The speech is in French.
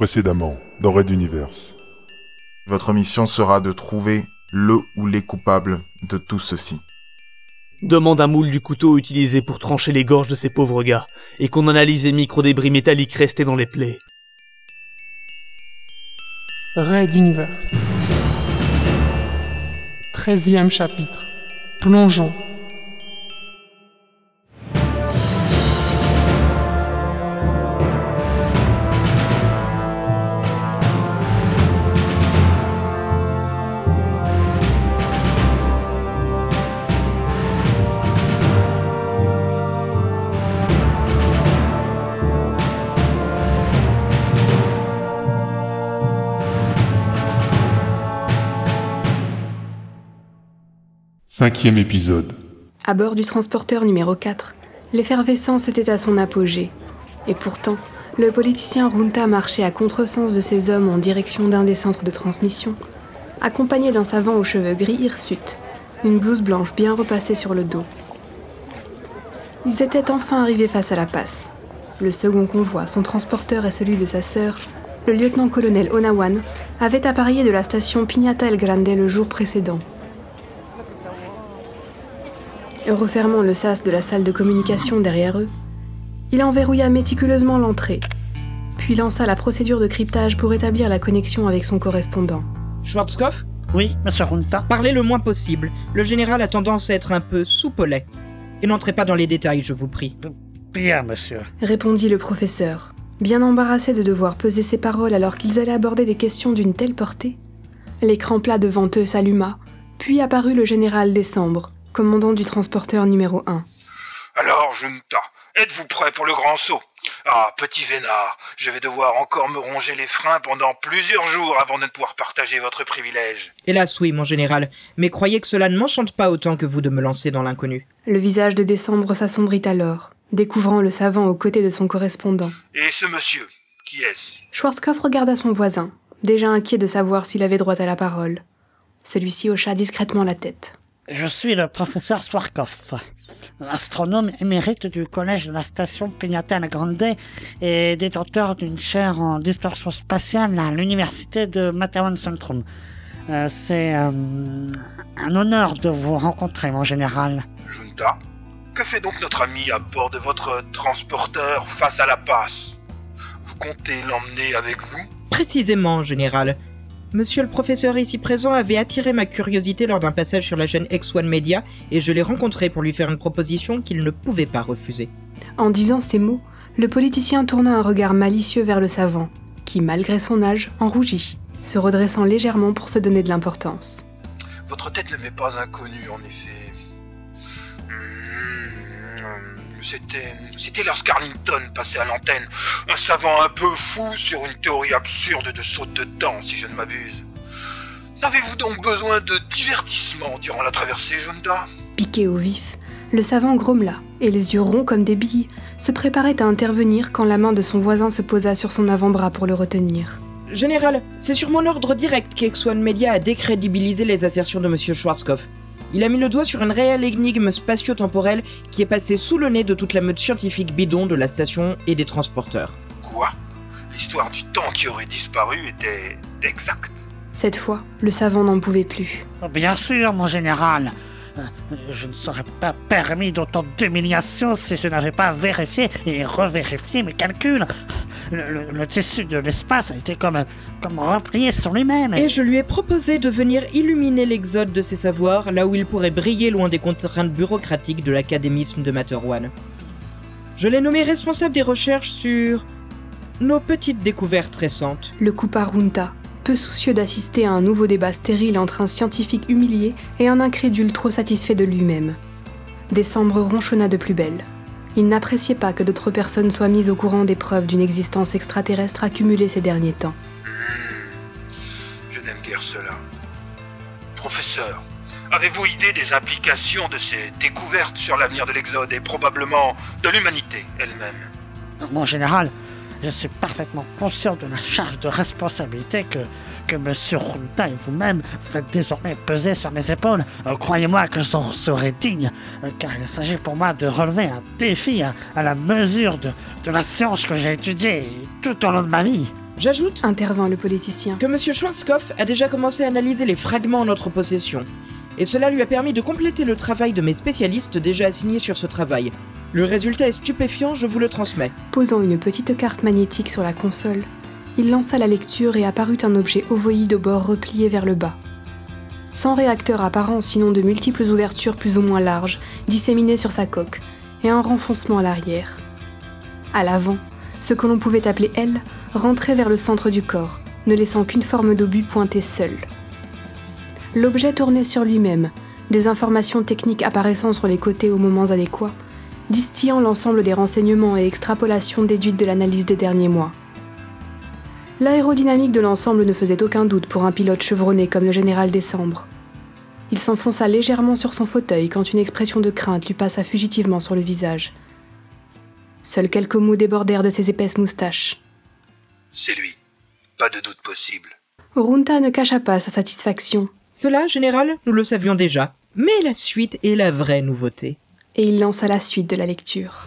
Précédemment, dans Red Universe. Votre mission sera de trouver le ou les coupables de tout ceci. Demande un moule du couteau utilisé pour trancher les gorges de ces pauvres gars, et qu'on analyse les micro-débris métalliques restés dans les plaies. Red Universe. Treizième chapitre. Plongeons. Cinquième épisode. À bord du transporteur numéro 4, l'effervescence était à son apogée. Et pourtant, le politicien Runta marchait à contresens de ses hommes en direction d'un des centres de transmission, accompagné d'un savant aux cheveux gris hirsutes, une blouse blanche bien repassée sur le dos. Ils étaient enfin arrivés face à la passe. Le second convoi, son transporteur et celui de sa sœur, le lieutenant-colonel Onawan, avaient appareillé de la station Pignata El Grande le jour précédent. Refermant le sas de la salle de communication derrière eux, il enverrouilla méticuleusement l'entrée, puis lança la procédure de cryptage pour établir la connexion avec son correspondant. Schwarzkopf Oui, monsieur Runta. Parlez le moins possible. Le général a tendance à être un peu soupe-au-lait. Et n'entrez pas dans les détails, je vous prie. Bien, monsieur. Répondit le professeur, bien embarrassé de devoir peser ses paroles alors qu'ils allaient aborder des questions d'une telle portée. L'écran plat devant eux s'alluma, puis apparut le général Décembre, commandant du transporteur numéro 1. Alors, Junta, êtes-vous prêt pour le grand saut? Ah, petit vénard, je vais devoir encore me ronger les freins pendant plusieurs jours avant de pouvoir partager votre privilège. Hélas, oui, mon général. Mais croyez que cela ne m'enchante pas autant que vous de me lancer dans l'inconnu. Le visage de Décembre s'assombrit alors, découvrant le savant aux côtés de son correspondant. Et ce monsieur, qui est-ce? Schwarzkopf regarda son voisin, déjà inquiet de savoir s'il avait droit à la parole. Celui-ci hocha discrètement la tête. Je suis le professeur Swarkov, astronome émérite du collège de la station Pignata Grande et détenteur d'une chaire en distorsion spatiale à l'université de Matawan Centrum. Euh, C'est euh, un honneur de vous rencontrer, mon général. Junta, que fait donc notre ami à bord de votre transporteur face à la passe? Vous comptez l'emmener avec vous? Précisément, général. Monsieur le professeur ici présent avait attiré ma curiosité lors d'un passage sur la chaîne X1 Media et je l'ai rencontré pour lui faire une proposition qu'il ne pouvait pas refuser. En disant ces mots, le politicien tourna un regard malicieux vers le savant, qui, malgré son âge, en rougit, se redressant légèrement pour se donner de l'importance. Votre tête ne m'est pas inconnue, en effet. Hmm, C'était, c'était lorsqu'Arlington passait à l'antenne. Un savant un peu fou sur une théorie absurde de saute de temps, si je ne m'abuse. N'avez-vous donc besoin de divertissement durant la traversée, Junta Piqué au vif, le savant grommela, et les yeux ronds comme des billes, se préparait à intervenir quand la main de son voisin se posa sur son avant-bras pour le retenir. Général, c'est sur mon ordre direct qu'X1 Media a décrédibilisé les assertions de Monsieur Schwarzkopf. Il a mis le doigt sur une réelle énigme spatio-temporelle qui est passée sous le nez de toute la meute scientifique bidon de la station et des transporteurs. Quoi? L'histoire du temps qui aurait disparu était exacte? Cette fois, le savant n'en pouvait plus. Bien sûr, mon général. Je ne serais pas permis d'autant d'humiliation si je n'avais pas vérifié et revérifié mes calculs. Le, le- le tissu de l'espace a été comme, comme replié sur lui-même. Et je lui ai proposé de venir illuminer l'exode de ses savoirs là où il pourrait briller loin des contraintes bureaucratiques de l'académisme de Materwan. Je l'ai nommé responsable des recherches sur nos petites découvertes récentes. Le coupa Runta, peu soucieux d'assister à un nouveau débat stérile entre un scientifique humilié et un incrédule trop satisfait de lui-même. Décembre ronchonna de plus belle. Il n'appréciait pas que d'autres personnes soient mises au courant des preuves d'une existence extraterrestre accumulée ces derniers temps. Je n'aime guère cela. Professeur, avez-vous idée des implications de ces découvertes sur l'avenir de l'Exode et probablement de l'humanité elle-même? Mon général, je suis parfaitement conscient de la charge de responsabilité que, que M. Runta et vous-même faites désormais peser sur mes épaules. Euh, Croyez-moi que j'en serai digne, euh, car il s'agit pour moi de relever un défi à, à la mesure de, de la science que j'ai étudiée tout au long de ma vie. J'ajoute Intervint le politicien. que M. Schwarzkopf a déjà commencé à analyser les fragments en notre possession. Et cela lui a permis de compléter le travail de mes spécialistes déjà assignés sur ce travail. Le résultat est stupéfiant, je vous le transmets. Posant une petite carte magnétique sur la console, il lança la lecture et apparut un objet ovoïde au bord replié vers le bas. Sans réacteur apparent, sinon de multiples ouvertures plus ou moins larges, disséminées sur sa coque, et un renfoncement à l'arrière. À l'avant, ce que l'on pouvait appeler aile rentrait vers le centre du corps, ne laissant qu'une forme d'obus pointée seule. L'objet tournait sur lui-même, des informations techniques apparaissant sur les côtés aux moments adéquats, distillant l'ensemble des renseignements et extrapolations déduites de l'analyse des derniers mois. L'aérodynamique de l'ensemble ne faisait aucun doute pour un pilote chevronné comme le général Décembre. Il s'enfonça légèrement sur son fauteuil quand une expression de crainte lui passa fugitivement sur le visage. Seuls quelques mots débordèrent de ses épaisses moustaches. C'est lui. Pas de doute possible. Runta ne cacha pas sa satisfaction, Cela, général, nous le savions déjà. Mais la suite est la vraie nouveauté. et il lança la suite de la lecture.